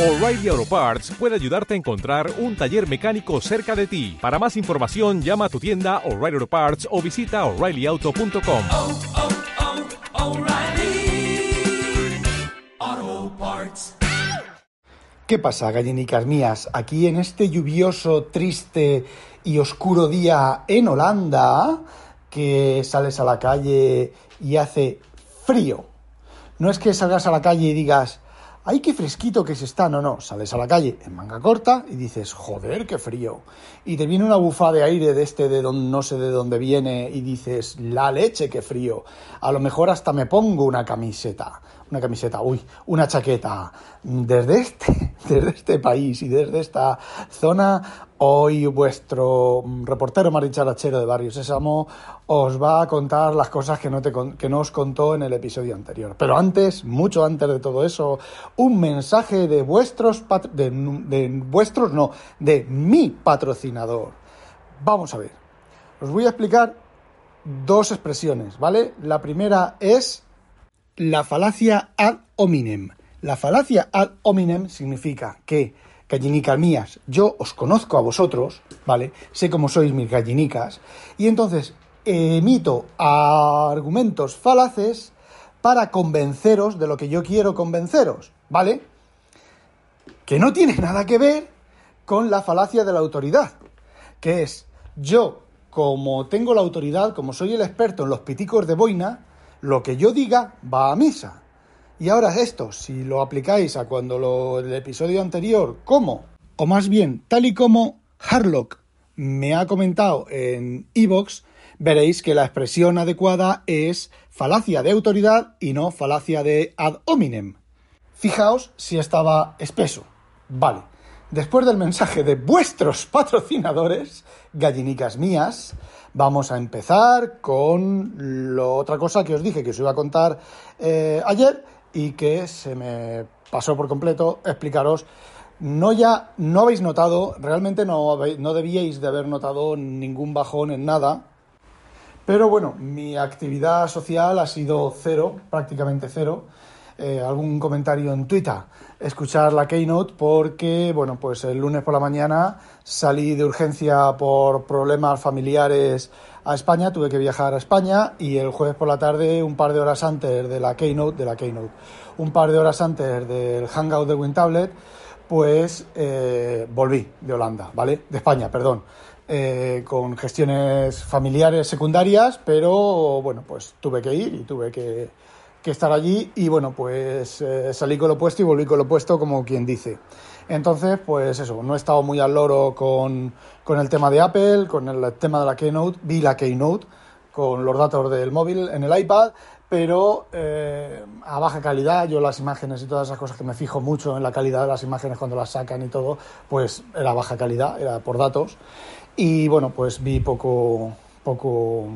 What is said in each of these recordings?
O'Reilly Auto Parts puede ayudarte a encontrar un taller mecánico cerca de ti. Para más información, llama a tu tienda O'Reilly Auto Parts o visita oreillyauto.com. oh, oh, Parts. ¿Qué pasa, gallinicas mías? Aquí en este lluvioso, triste y oscuro día en Holanda, que sales a la calle y hace frío. No es que salgas a la calle y digas, ¡ay, qué fresquito que se está! No, no, sales a la calle en manga corta y dices, ¡joder, qué frío! Y te viene una bufada de aire de este de no sé de dónde viene y dices, ¡la leche, qué frío! A lo mejor hasta me pongo una camiseta una camiseta, uy, una chaqueta. Desde este, desde este país y desde esta zona, hoy vuestro reportero maricharachero de Barrio Sésamo os va a contar las cosas que no, te, que no os contó en el episodio anterior. Pero antes, mucho antes de todo eso, un mensaje de vuestros, de, de vuestros, no, de mi patrocinador. Vamos a ver. Os voy a explicar dos expresiones, ¿vale? La primera es la falacia ad hominem. La falacia ad hominem significa que, gallinicas mías, yo os conozco a vosotros, ¿vale? Sé cómo sois mis gallinicas, y entonces emito argumentos falaces para convenceros de lo que yo quiero convenceros, ¿vale? Que no tiene nada que ver con la falacia de la autoridad, que es yo, como tengo la autoridad, como soy el experto en los piticos de boina, lo que yo diga va a misa. Y ahora esto, si lo aplicáis a cuando lo, el episodio anterior, ¿cómo? O más bien, tal y como Harlock me ha comentado en Evox, veréis que la expresión adecuada es falacia de autoridad y no falacia de ad hominem. Fijaos si estaba espeso. Vale. Después del mensaje de vuestros patrocinadores, gallinicas mías, vamos a empezar con lo otra cosa que os dije que os iba a contar eh, ayer y que se me pasó por completo explicaros. No ya, no habéis notado, realmente no, no debíais de haber notado ningún bajón en nada, pero bueno, mi actividad social ha sido cero, prácticamente cero. Eh, algún comentario en Twitter, escuchar la Keynote porque, bueno, pues el lunes por la mañana salí de urgencia por problemas familiares a España, tuve que viajar a España y el jueves por la tarde, un par de horas antes de la Keynote, de la Keynote, un par de horas antes del Hangout de WinTablet, pues eh, volví de Holanda, ¿vale? De España, perdón. Eh, con gestiones familiares secundarias, pero bueno, pues tuve que ir y tuve que, que estar allí y bueno, pues eh, salí con lo puesto y volví con lo puesto como quien dice. Entonces, pues eso, no he estado muy al loro con, con el tema de Apple, con el tema de la Keynote, vi la Keynote con los datos del móvil en el iPad, pero eh, a baja calidad, yo las imágenes y todas esas cosas que me fijo mucho en la calidad de las imágenes cuando las sacan y todo, pues era baja calidad, era por datos. Y bueno, pues vi poco, poco,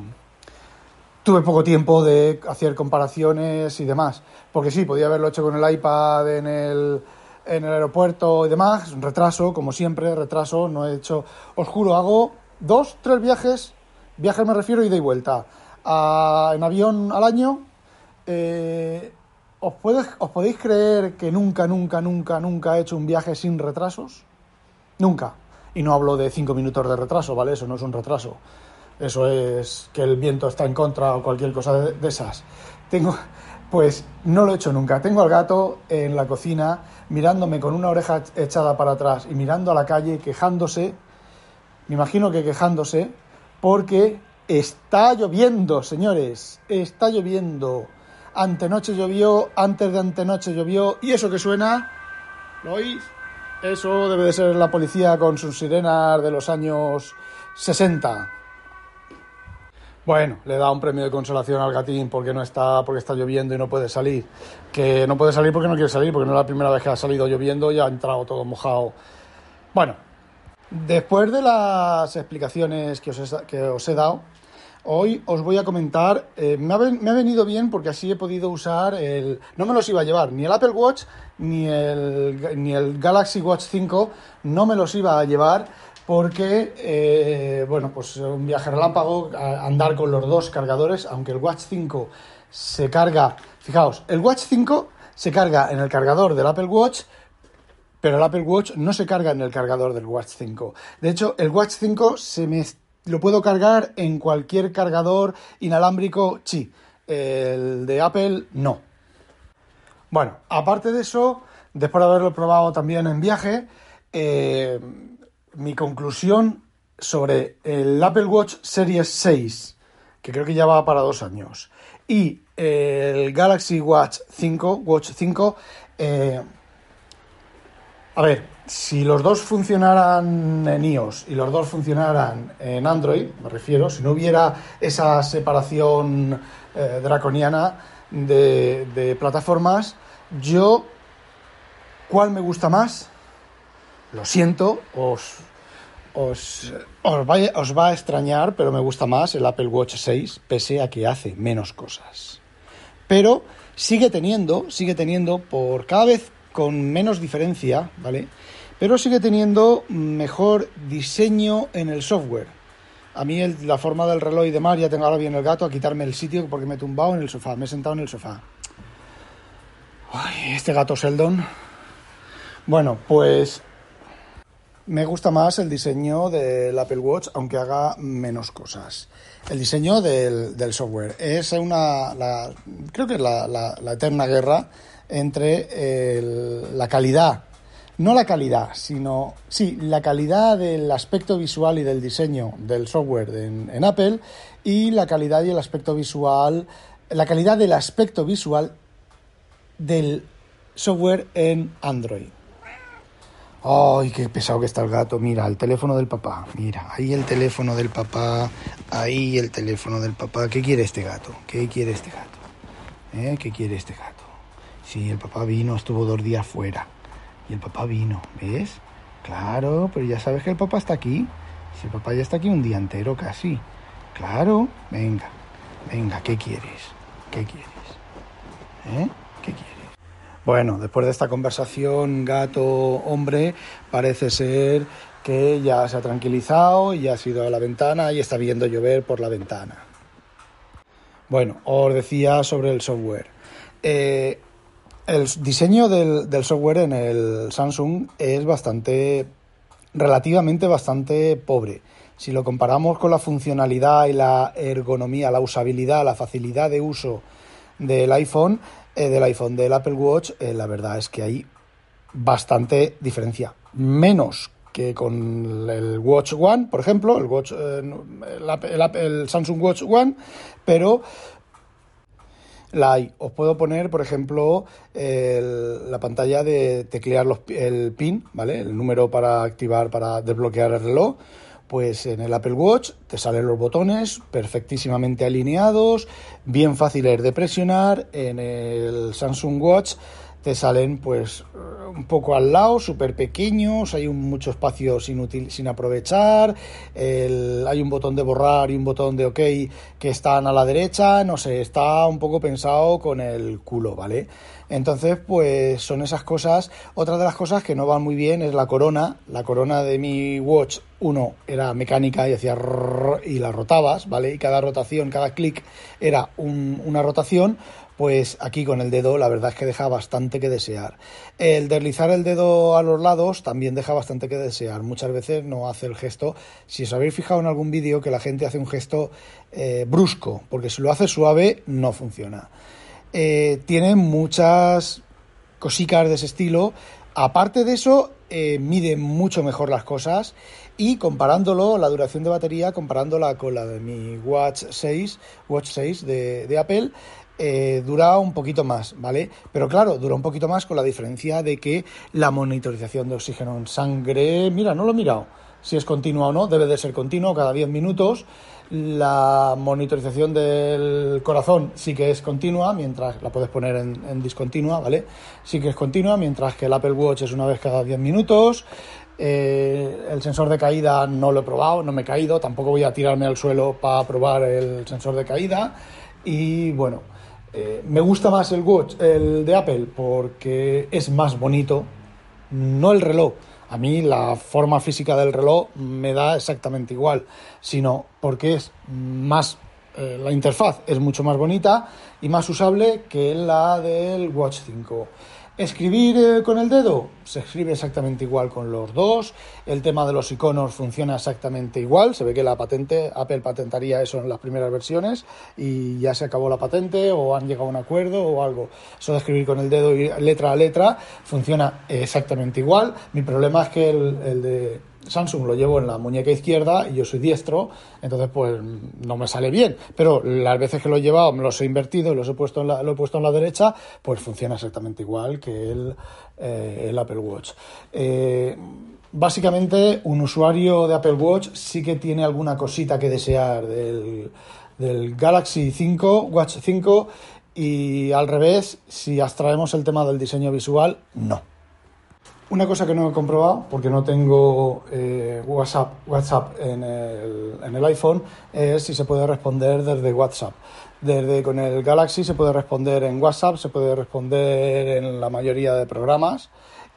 tuve poco tiempo de hacer comparaciones y demás. Porque sí, podía haberlo hecho con el iPad en el, en el aeropuerto y demás. Retraso, como siempre, retraso. No he hecho. Os juro, hago dos, tres viajes. Viajes me refiero ida y vuelta. A, en avión al año. Eh, ¿os, puede, ¿Os podéis creer que nunca, nunca, nunca, nunca he hecho un viaje sin retrasos? Nunca. Y no hablo de cinco minutos de retraso, ¿vale? Eso no es un retraso. Eso es que el viento está en contra o cualquier cosa de, esas. Tengo, pues no lo he hecho nunca. Tengo al gato en la cocina mirándome con una oreja echada para atrás y mirando a la calle, quejándose. Me imagino que quejándose porque está lloviendo, señores. Está lloviendo. Antenoche llovió, antes de antenoche llovió. ¿Y eso que suena? ¿Lo oís? Eso debe de ser la policía con sus sirenas de los años 60. Bueno, le da un premio de consolación al gatín porque no está, porque está lloviendo y no puede salir. Que no puede salir porque no quiere salir, porque no es la primera vez que ha salido lloviendo y ha entrado todo mojado. Bueno, después de las explicaciones que os he, que os he dado, hoy os voy a comentar. Eh, me, ha, me, ha, venido bien porque así he podido usar el. No me los iba a llevar, ni el Apple Watch ni el, ni el Galaxy Watch 5, no me los iba a llevar porque, eh, bueno, pues un viaje relámpago, andar con los dos cargadores, aunque el Watch 5 se carga, fijaos, el Watch 5 se carga en el cargador del Apple Watch pero el Apple Watch no se carga en el cargador del Watch 5. De hecho, el Watch 5 se me lo puedo cargar en cualquier cargador inalámbrico, sí. El de Apple, no. Bueno, aparte de eso, después de haberlo probado también en viaje, eh, mi conclusión sobre el Apple Watch Series 6, que creo que ya va para dos años, y el Galaxy Watch 5, Watch 5, eh, a ver, si los dos funcionaran en iOS y los dos funcionaran en Android, me refiero, si no hubiera esa separación eh, draconiana de, de plataformas, yo, ¿cuál me gusta más? Lo siento, os, os, os, va, a extrañar, pero me gusta más el Apple Watch 6, pese a que hace menos cosas. Pero sigue teniendo, sigue teniendo, por cada vez con menos diferencia, ¿vale? Pero sigue teniendo mejor diseño en el software. A mí la forma del reloj y demás, ya tengo ahora bien el gato a quitarme el sitio porque me he tumbado en el sofá, me he sentado en el sofá. Ay, este gato Sheldon. Bueno, pues me gusta más el diseño del Apple Watch, aunque haga menos cosas. El diseño del, del software es una, la- creo que es la, la- la eterna guerra entre el- la calidad, no la calidad, sino, sí, la calidad del aspecto visual y del diseño del software en, en Apple y la calidad y el aspecto visual, la calidad del aspecto visual del software en Android. Ay, qué pesado que está el gato. Mira, el teléfono del papá. Mira, ahí el teléfono del papá. Ahí el teléfono del papá. ¿Qué quiere este gato? ¿Qué quiere este gato? ¿Eh? ¿Qué quiere este gato? Sí, el papá vino, estuvo dos días fuera. Y el papá vino, ¿ves? Claro, pero ya sabes que el papá está aquí. Si el papá ya está aquí un día entero casi. Claro, venga, venga, ¿qué quieres? ¿Qué quieres? ¿Eh? ¿Qué quieres? Bueno, después de esta conversación gato-hombre, parece ser que ya se ha tranquilizado y ya ha ido a la ventana y está viendo llover por la ventana. Bueno, os decía sobre el software. Eh, el diseño del, del software en el Samsung es bastante, relativamente bastante pobre. Si lo comparamos con la funcionalidad y la ergonomía, la usabilidad, la facilidad de uso del iPhone, eh, del iPhone, del Apple Watch, eh, la verdad es que hay bastante diferencia. Menos que con el Watch One, por ejemplo, el, Watch, eh, el, Apple- el Samsung Watch One, pero la hay. Os puedo poner, por ejemplo, el- la pantalla de teclear los, el PIN, ¿vale? El número para activar, para desbloquear el reloj. Pues en el Apple Watch te salen los botones perfectísimamente alineados, bien fáciles de presionar. En el Samsung Watch te salen pues un poco al lado, súper pequeños, hay un, mucho espacio sin, sin aprovechar, el- hay un botón de borrar y un botón de OK que están a la derecha, no sé, está un poco pensado con el culo, ¿vale? Entonces, pues son esas cosas. Otra de las cosas que no van muy bien es la corona. La corona de mi Watch 1 era mecánica y hacía y la rotabas, ¿vale? Y cada rotación, cada clic era un- una rotación. Pues aquí con el dedo la verdad es que deja bastante que desear. El deslizar el dedo a los lados también deja bastante que desear. Muchas veces no hace el gesto. Si os habéis fijado en algún vídeo que la gente hace un gesto eh, brusco, porque si lo hace suave no funciona. Eh, tiene muchas cositas de ese estilo. Aparte de eso, eh, mide mucho mejor las cosas y comparándolo, la duración de batería, comparándola con la de mi Watch 6, Watch 6 de, Apple, eh, dura un poquito más, ¿vale? Pero claro, dura un poquito más con la diferencia de que la monitorización de oxígeno en sangre, mira, no lo he mirado, si es continua o no, debe de ser continuo cada 10 minutos. La monitorización del corazón sí que es continua, mientras la puedes poner en, discontinua, ¿vale? Sí que es continua, mientras que el Apple Watch es una vez cada 10 minutos. Eh, el sensor de caída no lo he probado, no me he caído, tampoco voy a tirarme al suelo para probar el sensor de caída. Y bueno, eh, me gusta más el Watch, el de Apple, porque es más bonito, no el reloj. A mí la forma física del reloj me da exactamente igual, sino porque es más eh, la interfaz es mucho más bonita y más usable que la del Watch 5. Escribir eh, con el dedo se escribe exactamente igual con los dos. El tema de los iconos funciona exactamente igual. Se ve que la patente, Apple patentaría eso en las primeras versiones y ya se acabó la patente o han llegado a un acuerdo o algo. Eso de escribir con el dedo y letra a letra funciona exactamente igual. Mi problema es que el, el de Samsung lo llevo en la muñeca izquierda y yo soy diestro, entonces pues no me sale bien. Pero las veces que lo he llevado me los he invertido y los he puesto en la, lo he puesto en la derecha, pues funciona exactamente igual que el, eh, Apple Watch. Eh, básicamente, un usuario de Apple Watch sí que tiene alguna cosita que desear del, del Galaxy 5, Watch 5, y al revés, si abstraemos el tema del diseño visual, no. Una cosa que no he comprobado, porque no tengo eh, WhatsApp, WhatsApp en, el, en el iPhone, es si se puede responder desde WhatsApp. Desde con el Galaxy se puede responder en WhatsApp, se puede responder en la mayoría de programas.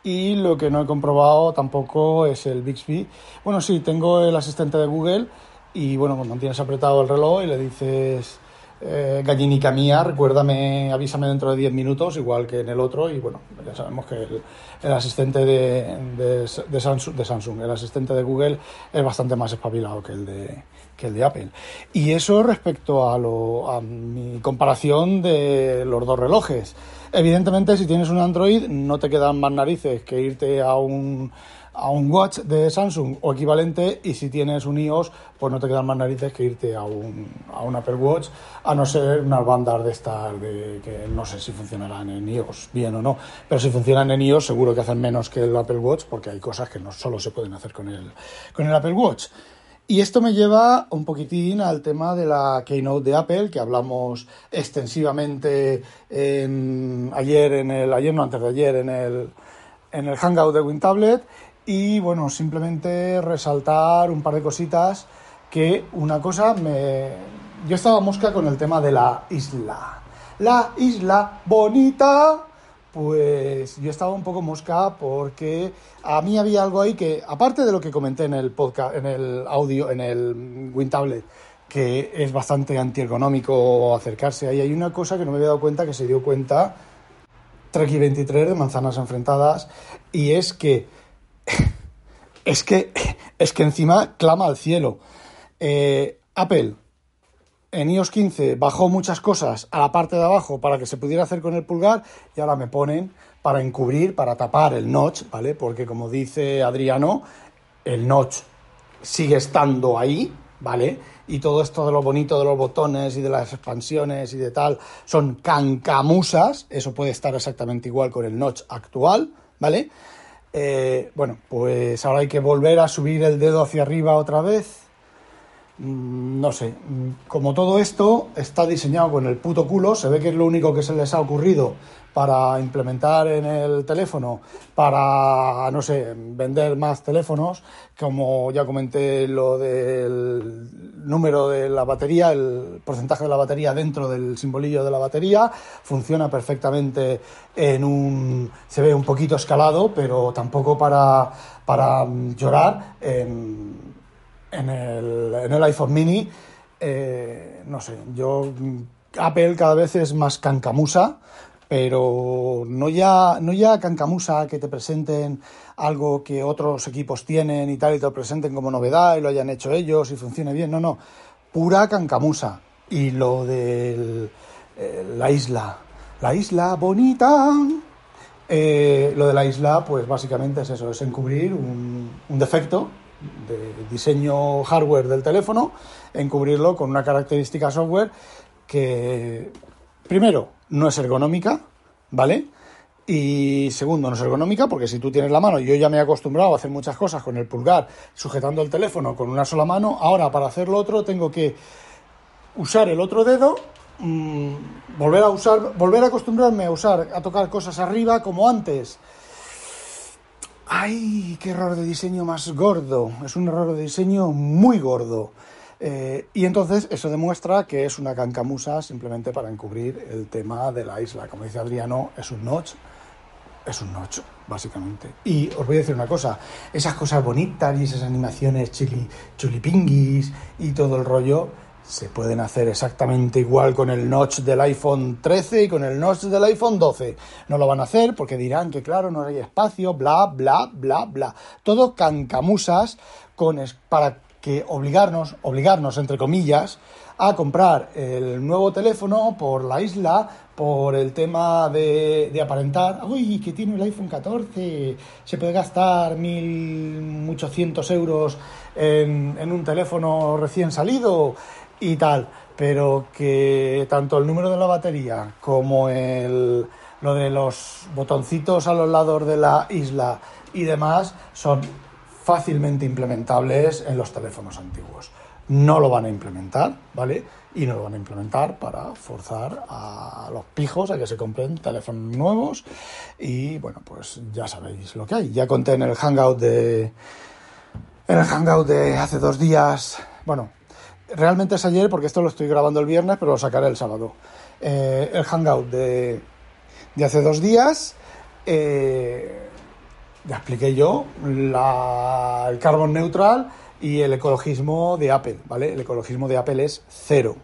Y lo que no he comprobado tampoco es el Bixby. Bueno, sí, tengo el asistente de Google y bueno, cuando tienes apretado el reloj y le dices eh, gallinica mía, recuérdame, avísame dentro de 10 minutos, igual que en el otro, y bueno, ya sabemos que el, asistente de, Samsung, de, Samsung, el asistente de Google es bastante más espabilado que el de, que el de Apple. Y eso respecto a, lo, a mi comparación de los dos relojes. Evidentemente, si tienes un Android, no te quedan más narices que irte a un a un watch de Samsung o equivalente y si tienes un iOS pues no te quedan más narices que irte a un, a un Apple Watch a no ser unas bandas de estas de, que no sé si funcionarán en iOS bien o no pero si funcionan en iOS seguro que hacen menos que el Apple Watch porque hay cosas que no solo se pueden hacer con el, con el Apple Watch y esto me lleva un poquitín al tema de la keynote de Apple, que hablamos extensivamente en, ayer, en el, ayer no antes de ayer, en el, en el Hangout de WinTablet. Y bueno, simplemente resaltar un par de cositas que una cosa me... Yo estaba mosca con el tema de la isla. La isla bonita. Pues yo estaba un poco mosca porque a mí había algo ahí que, aparte de lo que comenté en el podcast, en el audio, en el WinTablet, que es bastante antiergonómico acercarse ahí, hay una cosa que no me había dado cuenta, que se dio cuenta Treki 23 de Manzanas Enfrentadas, y es que es que, es que encima clama al cielo. Eh, Apple en iOS 15 bajó muchas cosas a la parte de abajo para que se pudiera hacer con el pulgar y ahora me ponen para encubrir, para tapar el notch, ¿vale? Porque como dice Adriano, el notch sigue estando ahí, ¿vale? Y todo esto de lo bonito de los botones y de las expansiones y de tal son cancamusas, eso puede estar exactamente igual con el notch actual, ¿vale? Eh, bueno, pues ahora hay que volver a subir el dedo hacia arriba otra vez. Mm, no sé, mm, como todo esto está diseñado con el puto culo, se ve que es lo único que se les ha ocurrido para implementar en el teléfono, para, no sé, vender más teléfonos, como ya comenté lo del número de la batería, el porcentaje de la batería dentro del simbolillo de la batería, funciona perfectamente en un, se ve un poquito escalado, pero tampoco para, para llorar en, el, en el iPhone mini, eh, no sé, yo, Apple cada vez es más cancamusa, pero no ya, no ya cancamusa que te presenten algo que otros equipos tienen y tal, y te lo presenten como novedad y lo hayan hecho ellos y funcione bien. No, no, pura cancamusa. Y lo de eh, la isla, la isla bonita. Eh, lo de la isla, pues básicamente es eso, es encubrir un, un defecto de diseño hardware del teléfono, encubrirlo con una característica software que, primero, no es ergonómica, ¿vale? Y segundo, no es ergonómica porque si tú tienes la mano, yo ya me he acostumbrado a hacer muchas cosas con el pulgar sujetando el teléfono con una sola mano, ahora para hacer lo otro tengo que usar el otro dedo, mmm, volver a usar, volver a acostumbrarme a usar, a tocar cosas arriba como antes. ¡Ay, qué error de diseño más gordo! Es un error de diseño muy gordo. Eh, y entonces eso demuestra que es una cancamusa simplemente para encubrir el tema de la isla. Como dice Adriano, es un notch, es un notch, básicamente. Y os voy a decir una cosa, esas cosas bonitas y esas animaciones chili, chulipinguis y todo el rollo, se pueden hacer exactamente igual con el notch del iPhone 13 y con el notch del iPhone 12. No lo van a hacer porque dirán que claro, no hay espacio, bla, bla, bla, bla. Todo cancamusas con para que obligarnos, obligarnos entre comillas, a comprar el nuevo teléfono por la isla, por el tema de, de aparentar, uy, que tiene el iPhone 14, se puede gastar 1.800 euros en, en un teléfono recién salido y tal, pero que tanto el número de la batería como el, lo de los botoncitos a los lados de la isla y demás son fácilmente implementables en los teléfonos antiguos. No lo van a implementar, ¿vale? Y no lo van a implementar para forzar a los pijos a que se compren teléfonos nuevos. Y bueno, pues ya sabéis lo que hay. Ya conté en el Hangout de. En el Hangout de hace dos días. Bueno, realmente es ayer porque esto lo estoy grabando el viernes, pero lo sacaré el sábado. Eh, el hangout de, de, hace dos días. Eh, ya expliqué yo la, el carbon neutral y el ecologismo de Apple, ¿vale? El ecologismo de Apple es cero,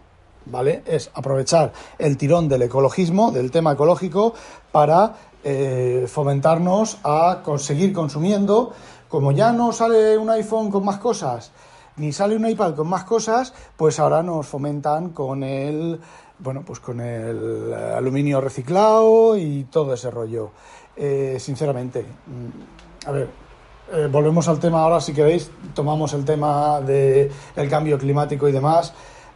¿vale? Es aprovechar el tirón del ecologismo, del tema ecológico, para eh, fomentarnos a seguir consumiendo. Como ya no sale un iPhone con más cosas, ni sale un iPad con más cosas, pues ahora nos fomentan con el bueno, pues con el aluminio reciclado y todo ese rollo. Eh, sinceramente, mm, a ver, eh, volvemos al tema ahora, si queréis, tomamos el tema del el cambio climático y demás.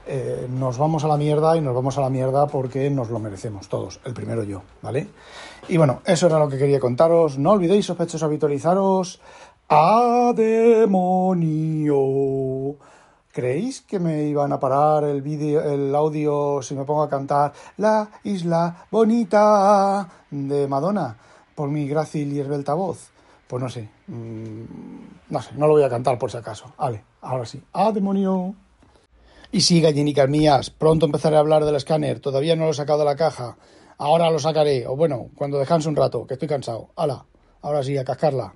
Eh, nos vamos a la mierda y nos vamos a la mierda porque nos lo merecemos todos, el primero yo, ¿vale? Y bueno, eso era lo que quería contaros. No olvidéis, sospechosos, habitualizaros ¡A demonio! ¿Creéis que me iban a parar el vídeo, el audio si me pongo a cantar La isla bonita de Madonna por mi grácil y esbelta voz? Pues no sé, mm, no sé, no lo voy a cantar por si acaso. Vale, ahora sí. ¡A demonio! Y sí, gallinicas mías, pronto empezaré a hablar del escáner. Todavía no lo he sacado de la caja. Ahora lo sacaré. O bueno, cuando descanse un rato, que estoy cansado. ¡Hala! Ahora sí, a cascarla.